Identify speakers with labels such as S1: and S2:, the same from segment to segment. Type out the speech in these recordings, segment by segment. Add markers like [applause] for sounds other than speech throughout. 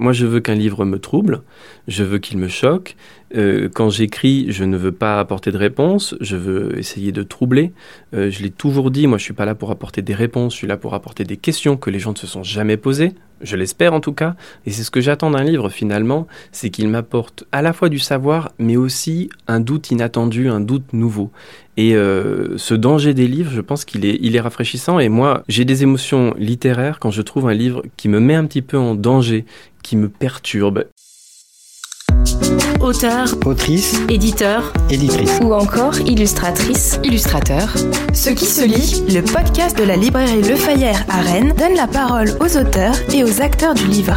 S1: Moi, je veux qu'un livre me trouble, je veux qu'il me choque. Euh, quand j'écris, je ne veux pas apporter de réponse, je veux essayer de troubler. Euh, je l'ai toujours dit, moi, je suis pas là pour apporter des réponses, je suis là pour apporter des questions que les gens ne se sont jamais posées. Je l'espère en tout cas, et c'est ce que j'attends d'un livre finalement, c'est qu'il m'apporte à la fois du savoir, mais aussi un doute inattendu, un doute nouveau. Et euh, ce danger des livres, je pense qu'il est, il est rafraîchissant. Et moi, j'ai des émotions littéraires quand je trouve un livre qui me met un petit peu en danger, qui me perturbe.
S2: Auteur,
S3: autrice,
S2: éditeur,
S3: éditrice
S2: ou encore illustratrice, illustrateur. Ce qui se lit, le podcast de la librairie Le Fayère à Rennes donne la parole aux auteurs et aux acteurs du livre.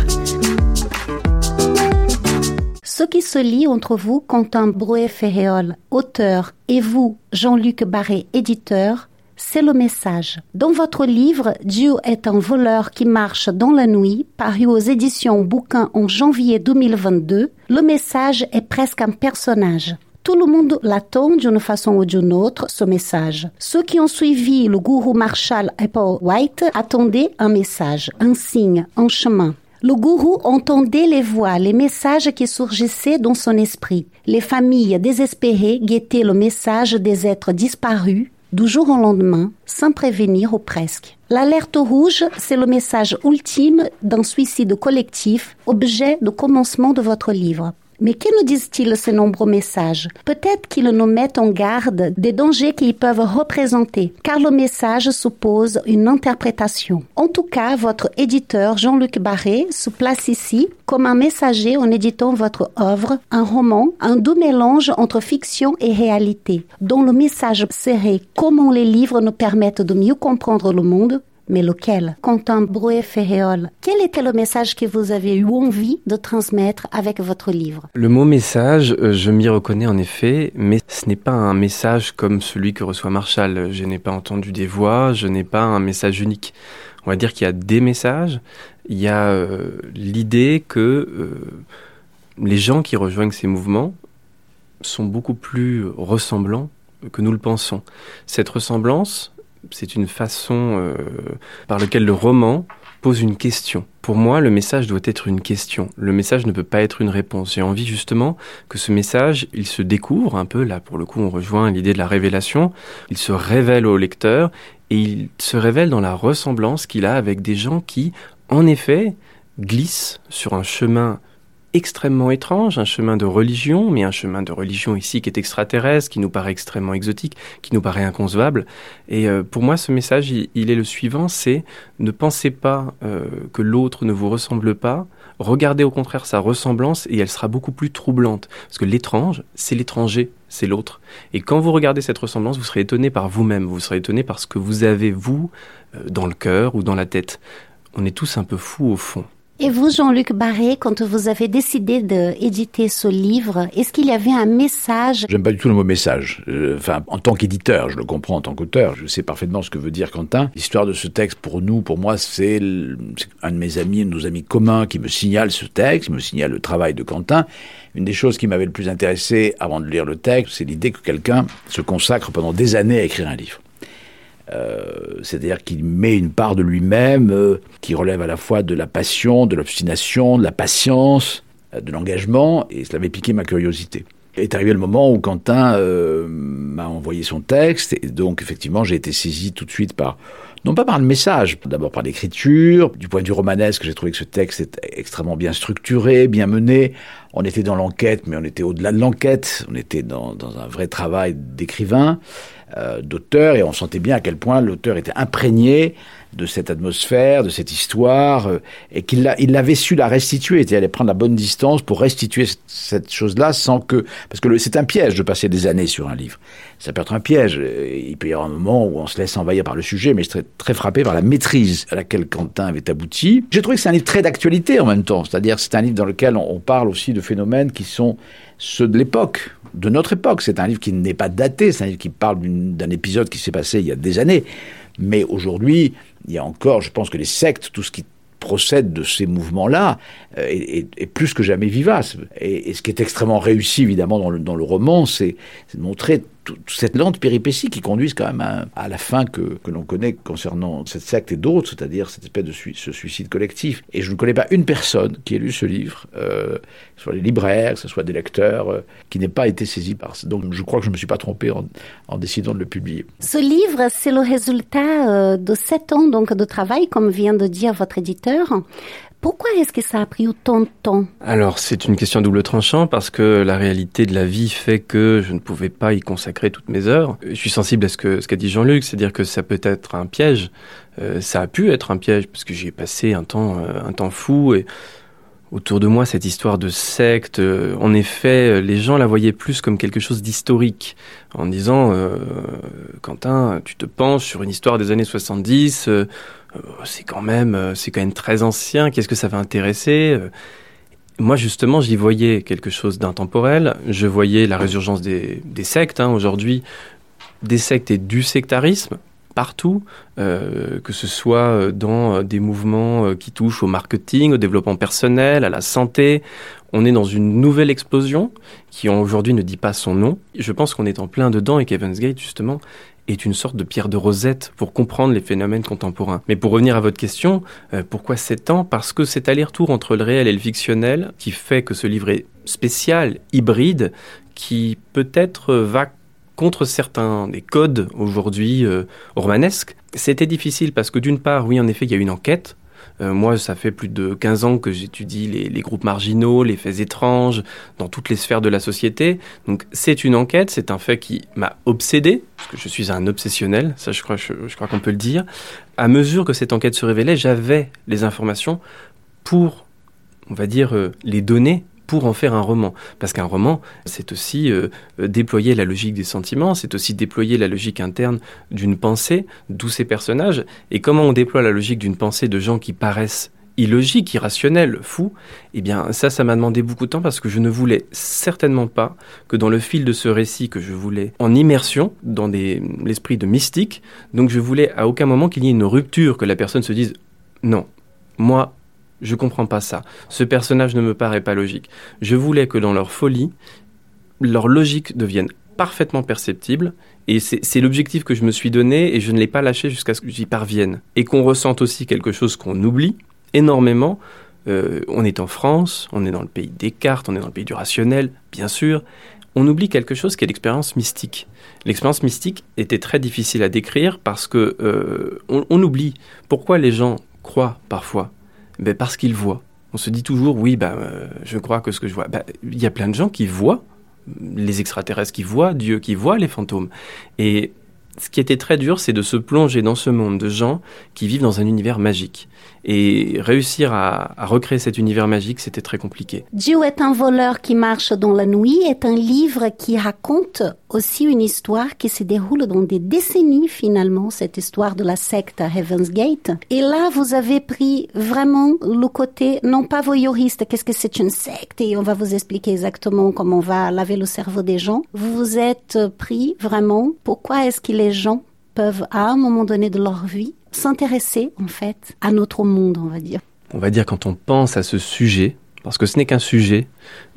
S4: Ce qui se lit entre vous, Quentin Brouet-Ferréol, auteur, et vous, Jean-Luc Barré, éditeur, c'est le message. Dans votre livre, Dieu est un voleur qui marche dans la nuit, paru aux éditions Bouquin en janvier 2022, le message est presque un personnage. Tout le monde l'attend d'une façon ou d'une autre, ce message. Ceux qui ont suivi le gourou Marshall Apple White attendaient un message, un signe, un chemin. Le gourou entendait les voix, les messages qui surgissaient dans son esprit. Les familles désespérées guettaient le message des êtres disparus, du jour au lendemain, sans prévenir ou presque. L'alerte rouge, c'est le message ultime d'un suicide collectif, objet de commencement de votre livre. Mais que nous disent-ils ces nombreux messages? Peut-être qu'ils nous mettent en garde des dangers qu'ils peuvent représenter, car le message suppose une interprétation. En tout cas, votre éditeur Jean-Luc Barré se place ici comme un messager en éditant votre œuvre, un roman, un doux mélange entre fiction et réalité, dont le message serait comment les livres nous permettent de mieux comprendre le monde, mais lequel Quentin Brouet-Ferréol, quel était le message que vous avez eu envie de transmettre avec votre livre?
S1: Le mot message, euh, je m'y reconnais en effet, mais ce n'est pas un message comme celui que reçoit Marshall. Je n'ai pas entendu des voix, je n'ai pas un message unique. On va dire qu'il y a des messages, il y a euh, l'idée que euh, les gens qui rejoignent ces mouvements sont beaucoup plus ressemblants que nous le pensons. Cette ressemblance, c'est une façon euh, par laquelle le roman pose une question. Pour moi, le message doit être une question. Le message ne peut pas être une réponse. J'ai envie justement que ce message, il se découvre un peu, là pour le coup on rejoint l'idée de la révélation, il se révèle au lecteur et il se révèle dans la ressemblance qu'il a avec des gens qui, en effet, glissent sur un chemin extrêmement étrange, un chemin de religion, mais un chemin de religion ici qui est extraterrestre, qui nous paraît extrêmement exotique, qui nous paraît inconcevable. Et euh, pour moi, ce message, il, est le suivant, c'est ne pensez pas euh, que l'autre ne vous ressemble pas, regardez au contraire sa ressemblance et elle sera beaucoup plus troublante. Parce que l'étrange, c'est l'étranger, c'est l'autre. Et quand vous regardez cette ressemblance, vous serez étonné par vous-même, vous serez étonné par ce que vous avez, vous, euh, dans le cœur ou dans la tête. On est tous un peu fous au fond.
S4: Et vous, Jean-Luc Barré, quand vous avez décidé d'éditer ce livre, est-ce qu'il y avait un message?
S5: J'aime pas du tout le mot message. Euh, enfin, en tant qu'éditeur, je le comprends en tant qu'auteur, je sais parfaitement ce que veut dire Quentin. L'histoire de ce texte, pour nous, pour moi, c'est un de mes amis, un de nos amis communs qui me signale ce texte, qui me signale le travail de Quentin. Une des choses qui m'avait le plus intéressé avant de lire le texte, c'est l'idée que quelqu'un se consacre pendant des années à écrire un livre. Euh, c'est-à-dire qu'il met une part de lui-même euh, qui relève à la fois de la passion, de l'obstination, de la patience, euh, de l'engagement, et cela avait piqué ma curiosité. Est arrivé le moment où Quentin m'a envoyé son texte, et donc effectivement j'ai été saisi tout de suite par, non pas par le message, d'abord par l'écriture, du point de vue romanesque, j'ai trouvé que ce texte était extrêmement bien structuré, bien mené. On était dans l'enquête, mais on était au-delà de l'enquête, on était dans, dans un vrai travail d'écrivain. Euh, d'auteur, et on sentait bien à quel point l'auteur était imprégné de cette atmosphère, de cette histoire, euh, et qu'il il avait su la restituer, il allait prendre la bonne distance pour restituer cette chose-là sans que... Parce que c'est un piège de passer des années sur un livre. Ça peut être un piège. Il peut y avoir un moment où on se laisse envahir par le sujet, mais je suis très, frappé par la maîtrise à laquelle Quentin avait abouti. J'ai trouvé que c'est un livre très d'actualité en même temps, c'est-à-dire c'est un livre dans lequel on parle aussi de phénomènes qui sont ceux de l'époque, de notre époque. C'est un livre qui n'est pas daté, c'est un livre qui parle d'un épisode qui s'est passé il y a des années. Mais aujourd'hui, il y a encore, je pense que les sectes, tout ce qui procède de ces mouvements-là euh, est, plus que jamais vivace. Et, ce qui est extrêmement réussi, évidemment, dans le, dans le roman, c'est de montrer toute cette lente péripétie qui conduisent quand même à, la fin que, que l'on connaît concernant cette secte et d'autres, c'est-à-dire cette espèce de ce suicide collectif. Et je ne connais pas une personne qui ait lu ce livre, euh, que ce soit les libraires, que ce soit des lecteurs, euh, qui n'ait pas été saisi par. Donc je crois que je ne me suis pas trompé en, en décidant de le publier.
S4: Ce livre, c'est le résultat euh, de sept ans donc de travail, comme vient de dire votre éditeur. Pourquoi est-ce que ça a pris autant de temps
S1: Alors, c'est une question double tranchant parce que la réalité de la vie fait que je ne pouvais pas y consacrer toutes mes heures. Je suis sensible à ce que ce qu'a dit Jean-Luc, c'est-à-dire que ça peut être un piège. Euh, ça a pu être un piège parce que j'y ai passé un temps, euh, un temps fou et autour de moi cette histoire de secte. Euh, en effet, les gens la voyaient plus comme quelque chose d'historique, en disant euh, Quentin, tu te penches sur une histoire des années 70, euh, c'est quand même, c'est quand même très ancien. Qu'est-ce que ça va intéresser moi, justement, j'y voyais quelque chose d'intemporel. Je voyais la résurgence des, des sectes. Hein, Aujourd'hui, des sectes et du sectarisme partout, euh, que ce soit dans des mouvements qui touchent au marketing, au développement personnel, à la santé. On est dans une nouvelle explosion qui aujourd'hui ne dit pas son nom. Je pense qu'on est en plein dedans et qu'Evans Gate, justement, est une sorte de pierre de rosette pour comprendre les phénomènes contemporains. Mais pour revenir à votre question, euh, pourquoi 7 ans? Parce que cet aller-retour entre le réel et le fictionnel qui fait que ce livre est spécial, hybride, qui peut-être va contre certains des codes aujourd'hui euh, romanesques. C'était difficile parce que d'une part, oui, en effet, il y a une enquête. Euh, moi, ça fait plus de 15 ans que j'étudie les, groupes marginaux, les faits étranges, dans toutes les sphères de la société. Donc c'est une enquête, c'est un fait qui m'a obsédé, parce que je suis un obsessionnel, ça je crois, je, je crois qu'on peut le dire. À mesure que cette enquête se révélait, j'avais les informations pour, on va dire, euh, les donner pour en faire un roman. Parce qu'un roman, c'est aussi euh, déployer la logique des sentiments, c'est aussi déployer la logique interne d'une pensée, d'où ces personnages. Et comment on déploie la logique d'une pensée de gens qui paraissent illogiques, irrationnels, fous, eh bien ça, ça m'a demandé beaucoup de temps parce que je ne voulais certainement pas que dans le fil de ce récit que je voulais en immersion, dans l'esprit de mystique, donc je voulais à aucun moment qu'il y ait une rupture, que la personne se dise non, moi je comprends pas ça. Ce personnage ne me paraît pas logique. Je voulais que dans leur folie, leur logique devienne parfaitement perceptible. Et c'est l'objectif que je me suis donné et je ne l'ai pas lâché jusqu'à ce que j'y parvienne. Et qu'on ressente aussi quelque chose qu'on oublie énormément. Euh, on est en France, on est dans le pays des cartes, on est dans le pays du rationnel, bien sûr. On oublie quelque chose qui est l'expérience mystique. L'expérience mystique était très difficile à décrire parce que euh, on, on oublie pourquoi les gens croient parfois ben Parce qu'ils voient. On se dit toujours, oui, ben, euh, je crois que ce que je vois. Ben, il y a plein de gens qui voient les extraterrestres, qui voient Dieu, qui voient les fantômes. Et ce qui était très dur, c'est de se plonger dans ce monde de gens qui vivent dans un univers magique. Et réussir à, à recréer cet univers magique, c'était très compliqué.
S4: Dieu est un voleur qui marche dans la nuit est un livre qui raconte aussi une histoire qui se déroule dans des décennies finalement, cette histoire de la secte Heaven's Gate. Et là, vous avez pris vraiment le côté, non pas voyeuriste, qu'est-ce que c'est une secte et on va vous expliquer exactement comment on va laver le cerveau des gens. Vous vous êtes pris vraiment, pourquoi est-ce que les gens peuvent à un moment donné de leur vie s'intéresser en fait à notre monde, on va dire.
S1: On va dire quand on pense à ce sujet, parce que ce n'est qu'un sujet,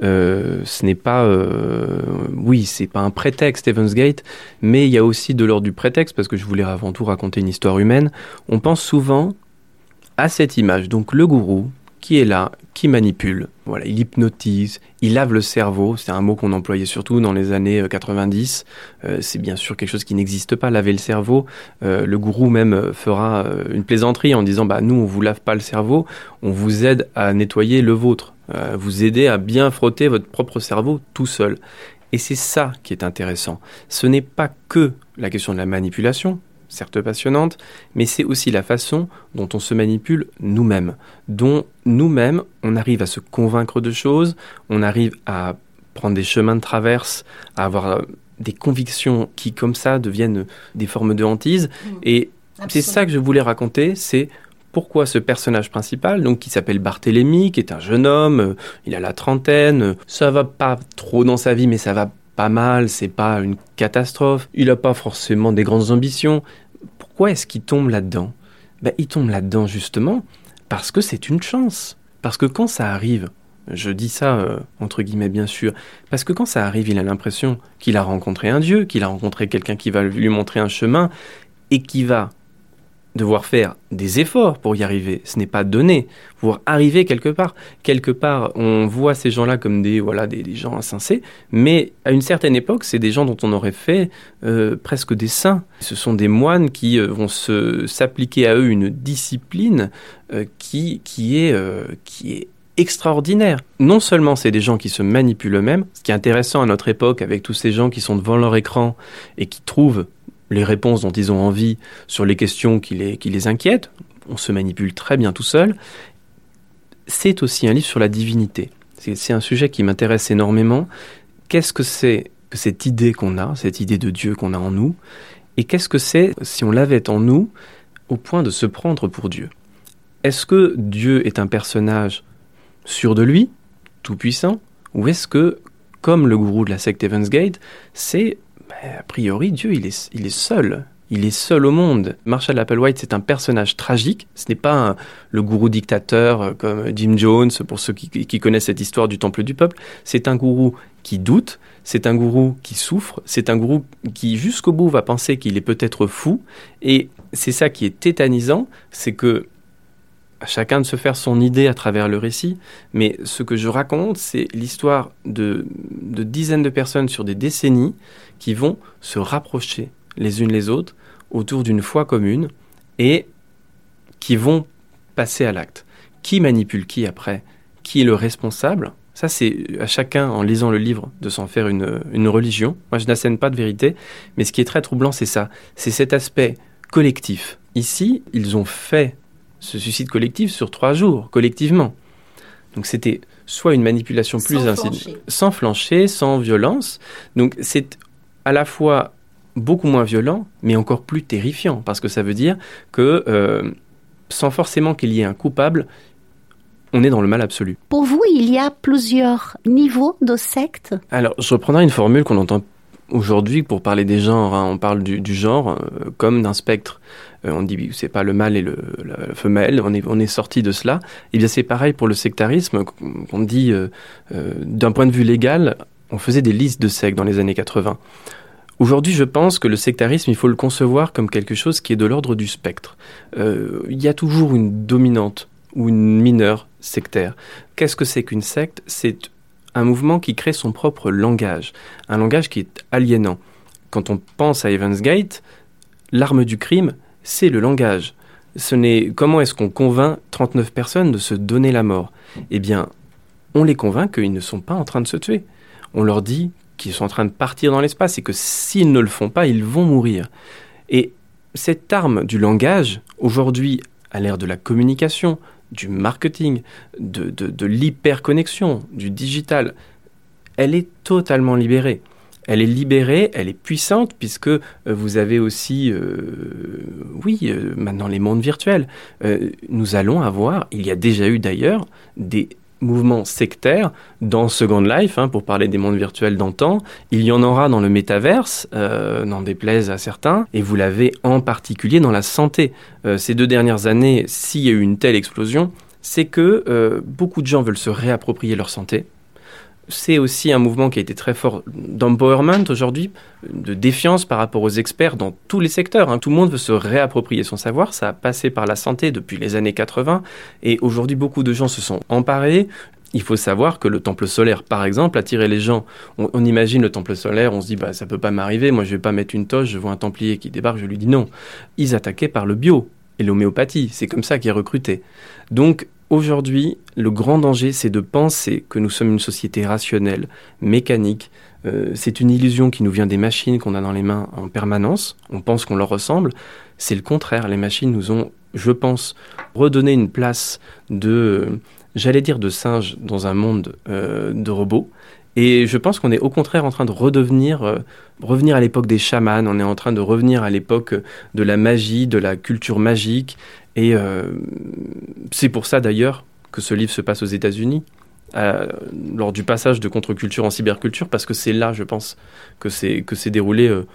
S1: euh, ce n'est pas, euh, oui, c'est pas un prétexte Evans Gate, mais il y a aussi de l'ordre du prétexte parce que je voulais avant tout raconter une histoire humaine. On pense souvent à cette image, donc le gourou qui est là, qui manipule, voilà, il hypnotise, il lave le cerveau, c'est un mot qu'on employait surtout dans les années 90, euh, c'est bien sûr quelque chose qui n'existe pas, laver le cerveau, euh, le gourou même fera euh, une plaisanterie en disant, bah nous on vous lave pas le cerveau, on vous aide à nettoyer le vôtre, euh, vous aider à bien frotter votre propre cerveau tout seul. Et c'est ça qui est intéressant. Ce n'est pas que la question de la manipulation, certes passionnante, mais c'est aussi la façon dont on se manipule nous-mêmes, dont nous-mêmes on arrive à se convaincre de choses, on arrive à prendre des chemins de traverse, à avoir des convictions qui comme ça deviennent des formes de hantise. Mmh. Et c'est ça que je voulais raconter, c'est pourquoi ce personnage principal, donc qui s'appelle Barthélemy, qui est un jeune homme, il a la trentaine, ça va pas trop dans sa vie, mais ça va pas mal, c'est pas une catastrophe, il a pas forcément des grandes ambitions. Pourquoi est-ce qu'il tombe là-dedans? Ben, Il tombe là-dedans justement parce que c'est une chance. Parce que quand ça arrive Je dis ça euh, entre guillemets bien sûr, parce que quand ça arrive, il a l'impression qu'il a rencontré un Dieu, qu'il a rencontré quelqu'un qui va lui montrer un chemin et qui va devoir faire des efforts pour y arriver. Ce n'est pas donné pour arriver quelque part. Quelque part, on voit ces gens-là comme des voilà des, gens insensés, mais à une certaine époque, c'est des gens dont on aurait fait euh, presque des saints. Ce sont des moines qui euh, vont s'appliquer à eux une discipline euh, qui qui est qui est extraordinaire. Non seulement c'est des gens qui se manipulent eux-mêmes, ce qui est intéressant à notre époque avec tous ces gens qui sont devant leur écran et qui trouvent les réponses dont ils ont envie sur les questions qui les, qui les inquiètent. On se manipule très bien tout seul. C'est aussi un livre sur la divinité. C'est un sujet qui m'intéresse énormément. Qu'est-ce que c'est que cette idée qu'on a, cette idée de Dieu qu'on a en nous? Et qu'est-ce que c'est si on l'avait en nous au point de se prendre pour Dieu? Est-ce que Dieu est un personnage sûr de lui, tout puissant Ou est-ce que, comme le gourou de la secte Evans Gate, c'est a priori, Dieu, il est, il est seul. Il est seul au monde. Marshall Applewhite, c'est un personnage tragique. Ce n'est pas le gourou dictateur euh, comme Jim Jones, pour ceux qui, connaissent cette histoire du temple du peuple. C'est un gourou qui doute, c'est un gourou qui souffre, c'est un gourou qui jusqu'au bout va penser qu'il est peut-être fou. Et c'est ça qui est tétanisant, c'est que chacun de se faire son idée à travers le récit, mais ce que je raconte, c'est l'histoire de, de, dizaines de personnes sur des décennies qui vont se rapprocher les unes les autres autour d'une foi commune et qui vont passer à l'acte. Qui manipule qui après? Qui est le responsable? Ça, c'est à chacun, en lisant le livre, de s'en faire une, une religion. Moi, je n'assène pas de vérité, mais ce qui est très troublant, c'est ça. C'est cet aspect collectif. Ici, ils ont fait ce suicide collectif sur trois jours, collectivement. Donc c'était soit une manipulation plus
S4: sans
S1: flancher. sans flancher, sans violence. Donc c'est à la fois beaucoup moins violent, mais encore plus terrifiant, parce que ça veut dire que euh, sans forcément qu'il y ait un coupable, on est dans le mal absolu.
S4: Pour vous, il y a plusieurs niveaux de secte
S1: Alors, je reprendrai une formule qu'on entend aujourd'hui pour parler des genres. Hein. On parle du, genre euh, comme d'un spectre. Euh, on dit c'est pas le mâle et le, la femelle, on est, sorti de cela. Et eh bien c'est pareil pour le sectarisme, on dit euh, d'un point de vue légal, on faisait des listes de sectes dans les années 80. Aujourd'hui, je pense que le sectarisme, il faut le concevoir comme quelque chose qui est de l'ordre du spectre. il y a toujours une dominante ou une mineure sectaire. Qu'est-ce que c'est qu'une secte? C'est un mouvement qui crée son propre langage, un langage qui est aliénant. Quand on pense à Evans Gate, l'arme du crime, c'est le langage. Ce n'est comment est-ce qu'on convainc 39 personnes de se donner la mort? Eh bien, on les convainc qu'ils ne sont pas en train de se tuer. On leur dit qu'ils sont en train de partir dans l'espace et que s'ils ne le font pas, ils vont mourir. Et cette arme du langage, aujourd'hui, à l'ère de la communication, du marketing, de, de, de l'hyperconnexion, du digital, elle est totalement libérée elle est libérée, elle est puissante, puisque euh, vous avez aussi, euh, oui, euh, maintenant les mondes virtuels. nous allons avoir, il y a déjà eu d'ailleurs, des mouvements sectaires dans Second Life, hein, pour parler des mondes virtuels d'antan. Il y en aura dans le métaverse, n'en déplaise à certains, et vous l'avez en particulier dans la santé. ces deux dernières années, s'il y a eu une telle explosion, c'est que beaucoup de gens veulent se réapproprier leur santé c'est aussi un mouvement qui a été très fort d'empowerment aujourd'hui, de défiance par rapport aux experts dans tous les secteurs. Hein. Tout le monde veut se réapproprier son savoir. Ça a passé par la santé depuis les années 80. Et aujourd'hui, beaucoup de gens se sont emparés. Il faut savoir que le temple solaire, par exemple, attirait les gens. On, imagine le temple solaire, on se dit, bah, ça peut pas m'arriver. Moi, je vais pas mettre une toche. Je vois un templier qui débarque, je lui dis non. Ils attaquaient par le bio et l'homéopathie. C'est comme ça qu'ils recruté. Donc, Aujourd'hui, le grand danger, c'est de penser que nous sommes une société rationnelle, mécanique. Euh, c'est une illusion qui nous vient des machines qu'on a dans les mains en permanence. On pense qu'on leur ressemble. C'est le contraire. Les machines nous ont, je pense, redonné une place de, j'allais dire de singe dans un monde euh, de robots. Et je pense qu'on est au contraire en train de redevenir, euh, revenir à l'époque des chamans, on est en train de revenir à l'époque de la magie, de la culture magique, et euh, c'est pour ça d'ailleurs que ce livre se passe aux États-Unis. Euh, lors du passage de contre-culture en cyberculture, parce que c'est là, je pense, que c'est que c'est déroulé euh,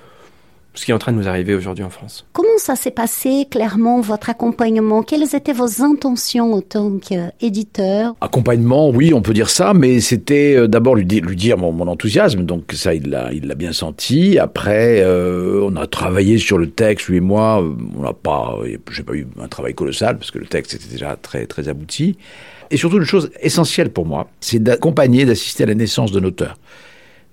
S1: ce qui est en train de nous arriver aujourd'hui en France.
S4: Comment ça s'est passé clairement, votre accompagnement? Quelles étaient vos intentions en tant qu'éditeur?
S5: Accompagnement, oui, on peut dire ça, mais c'était euh, d'abord lui, lui, dire mon, mon, enthousiasme, donc ça, il l'a, il l'a bien senti. Après, euh, on a travaillé sur le texte, lui et moi, euh, on n'a pas, j'ai pas eu un travail colossal, parce que le texte était déjà très, très abouti. Et surtout, une chose essentielle pour moi, c'est d'accompagner, d'assister à la naissance d'un auteur.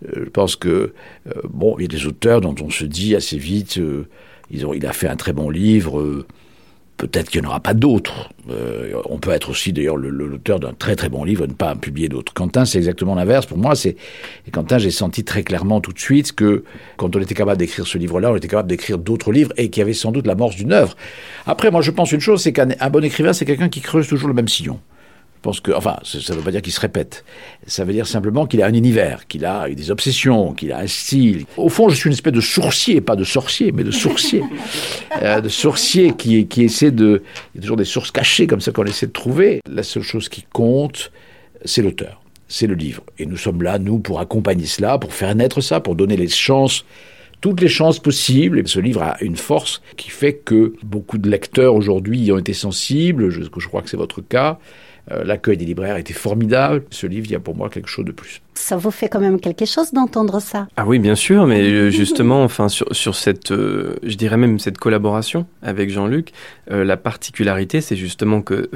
S5: Euh, je pense que, euh, bon, il y a des auteurs dont on se dit assez vite, euh, ils ont, il a fait un très bon livre, peut-être qu'il n'y en aura pas d'autres. on peut être aussi d'ailleurs l'auteur d'un très très bon livre et ne pas publier d'autres. Quentin, c'est exactement l'inverse. Pour moi, c'est Quentin, j'ai senti très clairement tout de suite que quand on était capable d'écrire ce livre-là, on était capable d'écrire d'autres livres et qu'il y avait sans doute l'amorce d'une œuvre. Après, moi, je pense une chose, c'est qu'un bon écrivain, c'est quelqu'un qui creuse toujours le même sillon. Je pense que, enfin, ça ne veut pas dire qu'il se répète. Ça veut dire simplement qu'il a un univers, qu'il a des obsessions, qu'il a un style. Au fond, je suis une espèce de sourcier, pas de sorcier, mais de sourcier. [laughs] euh, de sourcier qui, qui essaie de. Il y a toujours des sources cachées comme ça qu'on essaie de trouver. La seule chose qui compte, c'est l'auteur, c'est le livre. Et nous sommes là, nous, pour accompagner cela, pour faire naître ça, pour donner les chances toutes les chances possibles. Et ce livre a une force qui fait que beaucoup de lecteurs aujourd'hui y ont été sensibles. Je, je crois que c'est votre cas. Euh, l'accueil des libraires était formidable. Ce livre, il y a pour moi quelque chose de plus.
S4: Ça vous fait quand même quelque chose d'entendre ça?
S1: Ah oui, bien sûr, mais euh, [laughs] justement, enfin, sur, sur cette, euh, je dirais même cette collaboration avec Jean-Luc, la particularité, c'est justement que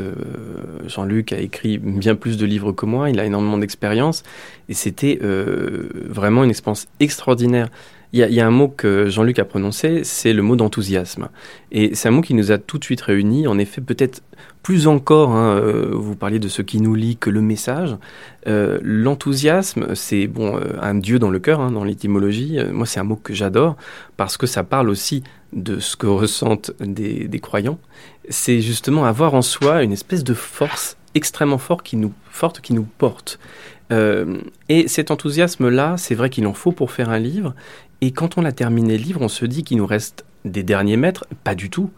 S1: Jean-Luc a écrit bien plus de livres que moi, il a énormément d'expérience, et c'était vraiment une expérience extraordinaire. Il y, a, un mot que Jean-Luc a prononcé, c'est le mot d'enthousiasme. Et c'est un mot qui nous a tout de suite réunis. En effet, peut-être plus encore, hein, euh, vous parliez de ce qui nous lie que le message. Euh, L'enthousiasme, c'est bon, euh, un dieu dans le cœur, hein, dans l'étymologie. Moi, c'est un mot que j'adore parce que ça parle aussi de ce que ressentent des, croyants. C'est justement avoir en soi une espèce de force extrêmement forte qui nous, porte. Et cet enthousiasme-là, c'est vrai qu'il en faut pour faire un livre. Et quand on a terminé le livre, on se dit qu'il nous reste des derniers mètres, pas du tout.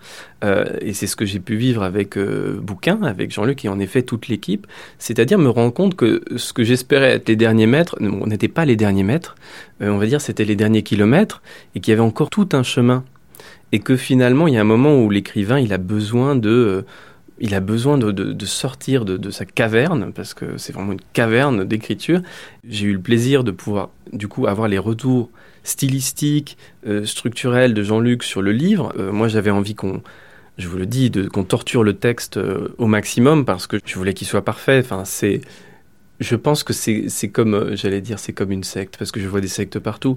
S1: Euh, et c'est ce que j'ai pu vivre avec euh, Bouquin, avec Jean-Luc et en effet toute l'équipe. C'est-à-dire me rendre compte que ce que j'espérais être les derniers mètres, on n'était pas les derniers mètres. Euh, on va dire c'était les derniers kilomètres et qu'il y avait encore tout un chemin. Et que finalement, il y a un moment où l'écrivain, il a besoin de... Il a besoin de sortir de, de, sa caverne, parce que c'est vraiment une caverne d'écriture. J'ai eu le plaisir de pouvoir, du coup, avoir les retours stylistiques, euh, structurels de Jean-Luc sur le livre. Euh, moi, j'avais envie qu'on, je vous le dis, qu'on torture le texte euh, au maximum, parce que je voulais qu'il soit parfait. Enfin, c'est... Je pense que c'est comme, j'allais dire, c'est comme une secte, parce que je vois des sectes partout.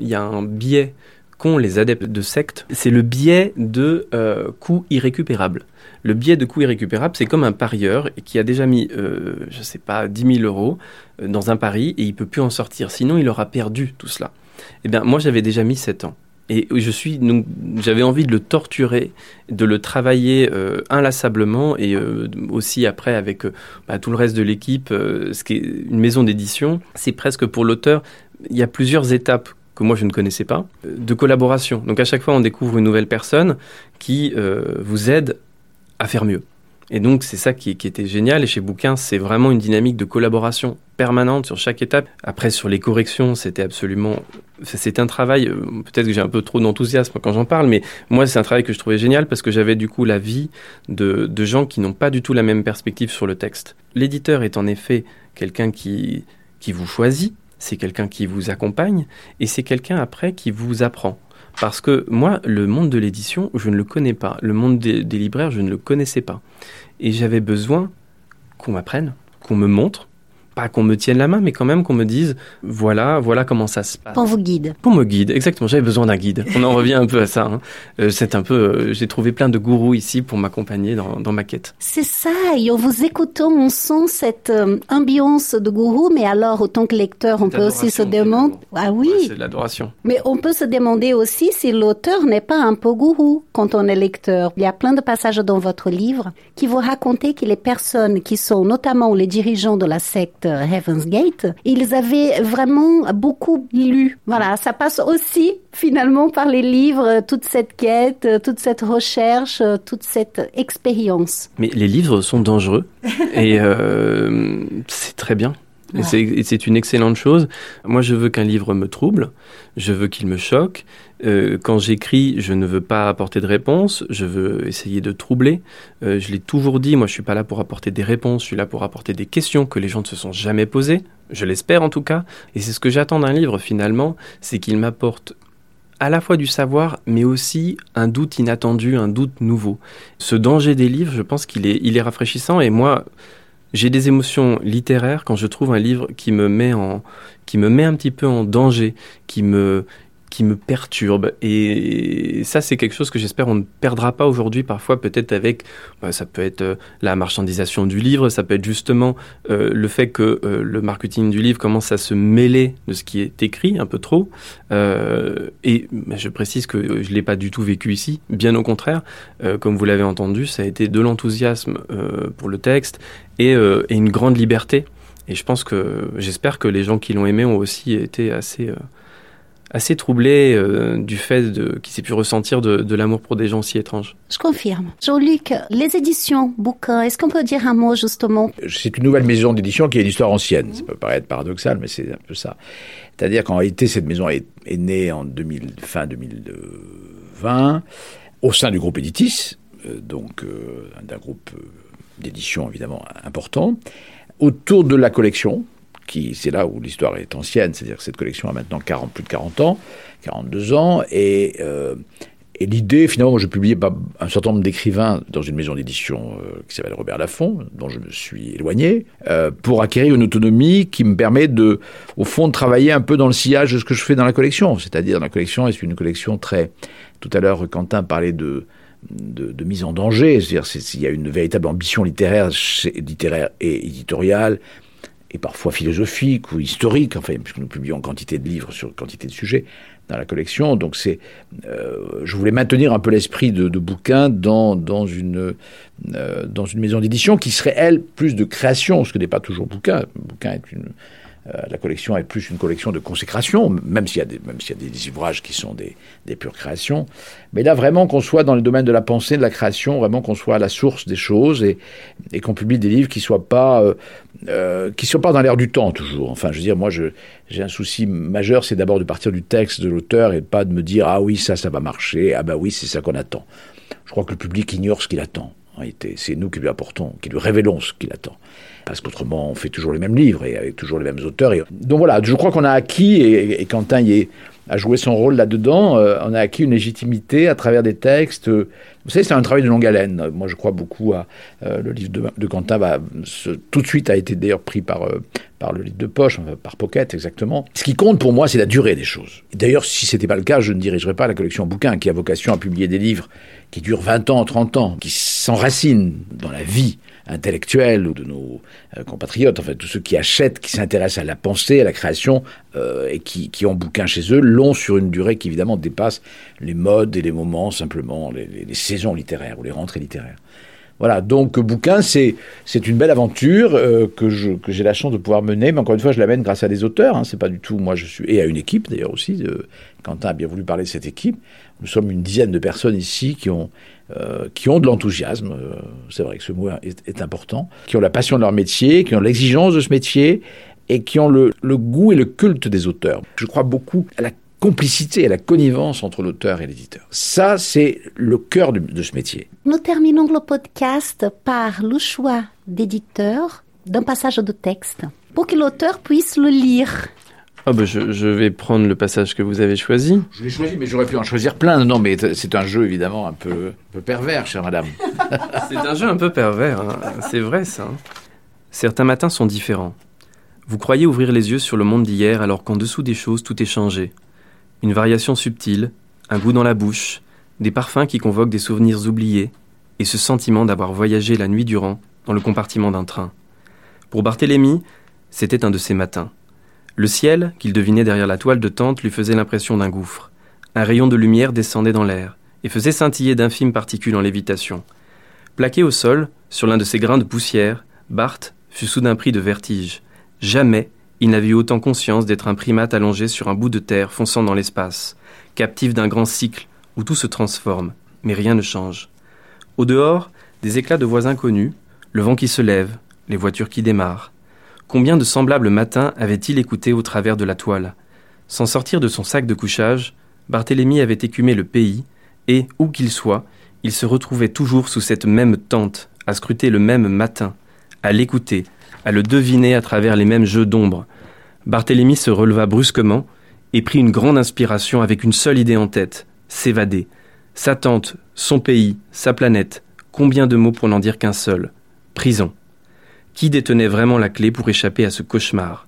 S1: Il y a un biais qu'ont les adeptes de sectes, c'est le biais de euh, coûts irrécupérables. Le biais de coûts irrécupérables, c'est comme un parieur qui a déjà mis, euh, je ne sais pas, 10 000 euros euh, dans un pari et il peut plus en sortir. Sinon, il aura perdu tout cela. Eh bien, moi, j'avais déjà mis 7 ans. Et je suis, j'avais envie de le torturer, de le travailler euh, inlassablement et aussi après avec bah, tout le reste de l'équipe, ce qui est une maison d'édition, c'est presque pour l'auteur. Il y a plusieurs étapes que moi je ne connaissais pas, de collaboration. Donc à chaque fois, on découvre une nouvelle personne qui vous aide à faire mieux. Et donc c'est ça qui, était génial. Et chez Bouquin, c'est vraiment une dynamique de collaboration permanente sur chaque étape. Après, sur les corrections, c'était absolument... C'est un travail, euh, peut-être que j'ai un peu trop d'enthousiasme quand j'en parle, mais moi c'est un travail que je trouvais génial parce que j'avais du coup la vie de, de gens qui n'ont pas du tout la même perspective sur le texte. L'éditeur est en effet quelqu'un qui, qui vous choisit, c'est quelqu'un qui vous accompagne, et c'est quelqu'un après qui vous apprend. Parce que moi, le monde de l'édition, je ne le connais pas. Le monde des, libraires, je ne le connaissais pas. Et j'avais besoin qu'on m'apprenne, qu'on me montre, pas qu'on me tienne la main, mais quand même qu'on me dise voilà, voilà comment ça se passe.
S4: Qu'on vous guide.
S1: Qu'on me guide, exactement. J'avais besoin d'un guide. On en [laughs] revient un peu à ça. Hein. Euh, c'est un peu. Euh, J'ai trouvé plein de gourous ici pour m'accompagner dans, dans, ma quête.
S4: C'est ça. Et en vous écoutant, on sent cette euh, ambiance de gourou. Mais alors, autant que lecteur, on peut aussi se demander. Ah oui.
S1: Ouais, c'est de l'adoration.
S4: Mais on peut se demander aussi si l'auteur n'est pas un peu gourou quand on est lecteur. Il y a plein de passages dans votre livre qui vous racontent que les personnes qui sont notamment les dirigeants de la secte Heaven's Gate, ils avaient vraiment beaucoup lu. Voilà, ça passe aussi finalement par les livres, toute cette quête, toute cette recherche, toute cette expérience.
S1: Mais les livres sont dangereux et euh, c'est très bien. Et c'est une excellente chose. Moi, je veux qu'un livre me trouble, je veux qu'il me choque. Euh, quand j'écris, je ne veux pas apporter de réponse, je veux essayer de troubler. Euh, je l'ai toujours dit, moi, je suis pas là pour apporter des réponses, je suis là pour apporter des questions que les gens ne se sont jamais posées. Je l'espère en tout cas. Et c'est ce que j'attends d'un livre finalement, c'est qu'il m'apporte à la fois du savoir, mais aussi un doute inattendu, un doute nouveau. Ce danger des livres, je pense qu'il est, il est rafraîchissant. Et moi, j'ai des émotions littéraires quand je trouve un livre qui me met en, qui me met un petit peu en danger, qui me, qui me perturbe. Et ça, c'est quelque chose que j'espère on ne perdra pas aujourd'hui. Parfois, peut-être avec, bah, ça peut être euh, la marchandisation du livre, ça peut être justement euh, le fait que euh, le marketing du livre commence à se mêler de ce qui est écrit un peu trop. et je précise que je l'ai pas du tout vécu ici, bien au contraire. comme vous l'avez entendu, ça a été de l'enthousiasme pour le texte et, une grande liberté. Et je pense que j'espère que les gens qui l'ont aimé ont aussi été assez assez troublé euh, du fait de, qu'il s'est pu ressentir de, l'amour pour des gens si étranges.
S4: Je confirme. Jean-Luc, les éditions, bouquins, est-ce qu'on peut dire un mot justement?
S5: C'est une nouvelle maison d'édition qui a une histoire ancienne. Ça peut paraître paradoxal, mais c'est un peu ça. C'est-à-dire qu'en réalité, cette maison est, née en 2000, fin 2020 au sein du groupe Editis, euh, donc euh, d'un groupe d'édition évidemment important, autour de la collection, c'est là où l'histoire est ancienne, c'est-à-dire que cette collection a maintenant 40, plus de 40 ans, 42 ans, et, euh, et l'idée, finalement, je publiais un certain nombre d'écrivains dans une maison d'édition euh, qui s'appelle Robert Laffont, dont je me suis éloigné, euh, pour acquérir une autonomie qui me permet de, au fond, de travailler un peu dans le sillage de ce que je fais dans la collection. C'est-à-dire, la collection est une collection très... Tout à l'heure, Quentin parlait de, de, mise en danger, c'est-à-dire s'il y a une véritable ambition littéraire, littéraire et éditoriale, et parfois philosophique ou historique, enfin, puisque nous publions quantité de livres sur quantité de sujets dans la collection. Donc c'est, euh, je voulais maintenir un peu l'esprit de, bouquin dans, dans, une, euh, dans une maison d'édition qui serait, elle, plus de création, ce que n'est pas toujours bouquin. Bouquin est une, la collection est plus une collection de consécration, même s'il y a des, même s'il y a des ouvrages qui sont des, des, pures créations. Mais là, vraiment qu'on soit dans le domaine de la pensée, de la création, vraiment qu'on soit à la source des choses et, et qu'on publie des livres qui soient pas, euh, euh qui soient pas dans l'air du temps toujours. Enfin, je veux dire, moi, je, j'ai un souci majeur, c'est d'abord de partir du texte de l'auteur et pas de me dire ah oui ça, ça va marcher, ah bah oui c'est ça qu'on attend. Je crois que le public ignore ce qu'il attend. C'est nous qui lui apportons, qui lui révélons ce qu'il attend parce qu'autrement on fait toujours les mêmes livres et avec toujours les mêmes auteurs. Donc voilà, je crois qu'on a acquis, et, Quentin y est, a joué son rôle là-dedans, euh, on a acquis une légitimité à travers des textes. vous savez, c'est un travail de longue haleine. Moi, je crois beaucoup à euh, le livre de, Quentin. Va, tout de suite a été d'ailleurs pris par, euh, par le livre de poche, par Pocket exactement. Ce qui compte pour moi, c'est la durée des choses. D'ailleurs, si c'était pas le cas, je ne dirigerais pas la collection bouquin qui a vocation à publier des livres qui durent 20 ans, 30 ans, qui s'enracinent dans la vie intellectuels ou de nos euh, compatriotes, en fait, tous ceux qui achètent, qui s'intéressent à la pensée, à la création, euh, et qui, ont bouquin chez eux, l'ont sur une durée qui évidemment dépasse les modes et les moments, simplement, les, saisons littéraires ou les rentrées littéraires. Voilà, donc bouquin, c'est une belle aventure euh, que j'ai la chance de pouvoir mener, mais encore une fois, je l'amène grâce à des auteurs. Hein, c'est pas du tout moi, je suis et à une équipe d'ailleurs aussi. Quentin a bien voulu parler de cette équipe. Nous sommes une dizaine de personnes ici qui ont euh, qui ont de l'enthousiasme, euh, c'est vrai que ce mot est, important, qui ont la passion de leur métier, qui ont l'exigence de ce métier et qui ont le, goût et le culte des auteurs. Je crois beaucoup à la complicité et à la connivence entre l'auteur et l'éditeur. Ça, c'est le cœur de, de, ce métier.
S4: Nous terminons le podcast par le choix d'éditeur d'un passage de texte pour que l'auteur puisse le lire.
S1: Ah bah je, vais prendre le passage que vous avez choisi.
S5: Je l'ai choisi, mais j'aurais pu en choisir plein. Non, mais c'est un jeu évidemment un peu, peu pervers, chère madame. [laughs]
S1: c'est un jeu un peu pervers, hein. c'est vrai ça. Certains matins sont différents. Vous croyez ouvrir les yeux sur le monde d'hier alors qu'en dessous des choses tout est changé. Une variation subtile, un goût dans la bouche, des parfums qui convoquent des souvenirs oubliés, et ce sentiment d'avoir voyagé la nuit durant dans le compartiment d'un train. Pour Barthélemy, c'était un de ces matins. Le ciel, qu'il devinait derrière la toile de tente, lui faisait l'impression d'un gouffre. Un rayon de lumière descendait dans l'air et faisait scintiller d'infimes particules en lévitation. Plaqué au sol, sur l'un de ces grains de poussière, Barth fut soudain pris de vertige. Jamais il n'avait eu autant conscience d'être un primate allongé sur un bout de terre fonçant dans l'espace, captif d'un grand cycle où tout se transforme, mais rien ne change. Au dehors, des éclats de voix inconnus, le vent qui se lève, les voitures qui démarrent. Combien de semblables matins avait-il écouté au travers de la toile? Sans sortir de son sac de couchage, Barthélemy avait écumé le pays, et, où qu'il soit, il se retrouvait toujours sous cette même tente, à scruter le même matin, à l'écouter, à le deviner à travers les mêmes jeux d'ombre. Barthélemy se releva brusquement et prit une grande inspiration avec une seule idée en tête s'évader. Sa tante, son pays, sa planète, combien de mots pour n'en dire qu'un seul prison. Qui détenait vraiment la clé pour échapper à ce cauchemar?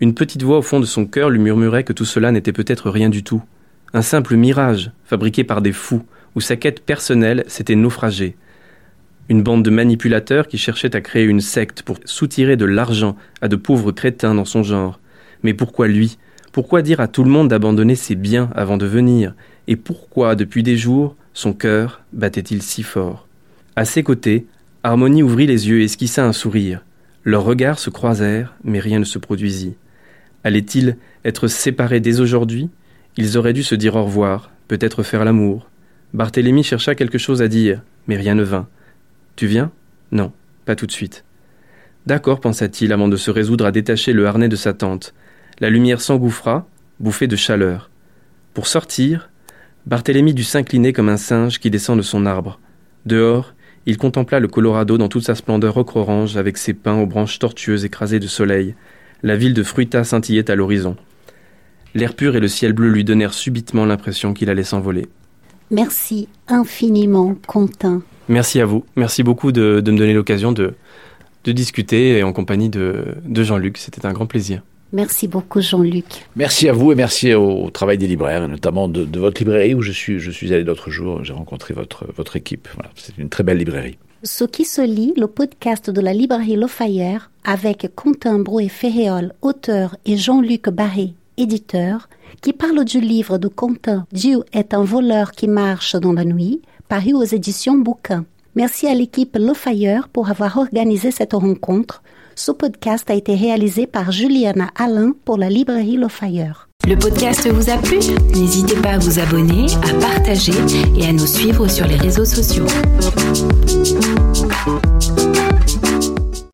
S1: Une petite voix au fond de son cœur lui murmurait que tout cela n'était peut-être rien du tout. Un simple mirage, fabriqué par des fous, où sa quête personnelle s'était naufragée. Une bande de manipulateurs qui cherchaient à créer une secte pour soutirer de l'argent à de pauvres crétins dans son genre. Mais pourquoi lui? Pourquoi dire à tout le monde d'abandonner ses biens avant de venir? Et pourquoi, depuis des jours, son cœur battait-il si fort? À ses côtés, Harmonie ouvrit les yeux et esquissa un sourire. Leurs regards se croisèrent, mais rien ne se produisit. Allait-il être séparés dès aujourd'hui? Ils auraient dû se dire au revoir, peut-être faire l'amour. Barthélemy chercha quelque chose à dire, mais rien ne vint. Tu viens? Non, pas tout de suite. D'accord, pensa-t-il avant de se résoudre à détacher le harnais de sa tente. La lumière s'engouffra, bouffée de chaleur. Pour sortir, Barthélemy dut s'incliner comme un singe qui descend de son arbre. Dehors, il contempla le Colorado dans toute sa splendeur ocre-orange avec ses pins aux branches tortueuses écrasées de soleil. La ville de Fruita scintillait à l'horizon. L'air pur et le ciel bleu lui donnèrent subitement l'impression qu'il allait s'envoler.
S4: Merci infiniment, Quentin.
S1: Merci à vous. Merci beaucoup de, me donner l'occasion de, de discuter en compagnie de, de Jean-Luc. C'était un grand plaisir.
S4: Merci beaucoup Jean-Luc.
S5: Merci à vous et merci au, travail des libraires, et notamment de, votre librairie où je suis, je suis allé l'autre jour. J'ai rencontré votre, votre équipe. Voilà, c'est une très belle librairie.
S4: Ce qui se lit, le podcast de la librairie Le Fayère, avec Quentin Brouet-Ferréol, auteur, et Jean-Luc Barré, éditeur, qui parle du livre de Quentin Dieu est un voleur qui marche dans la nuit, paru aux éditions Bouquin. Merci à l'équipe Le Fayeur pour avoir organisé cette rencontre ce podcast a été réalisé par Juliana Alain pour la librairie Le Fire.
S2: Le podcast vous a plu? N'hésitez pas à vous abonner, à partager et à nous suivre sur les réseaux sociaux.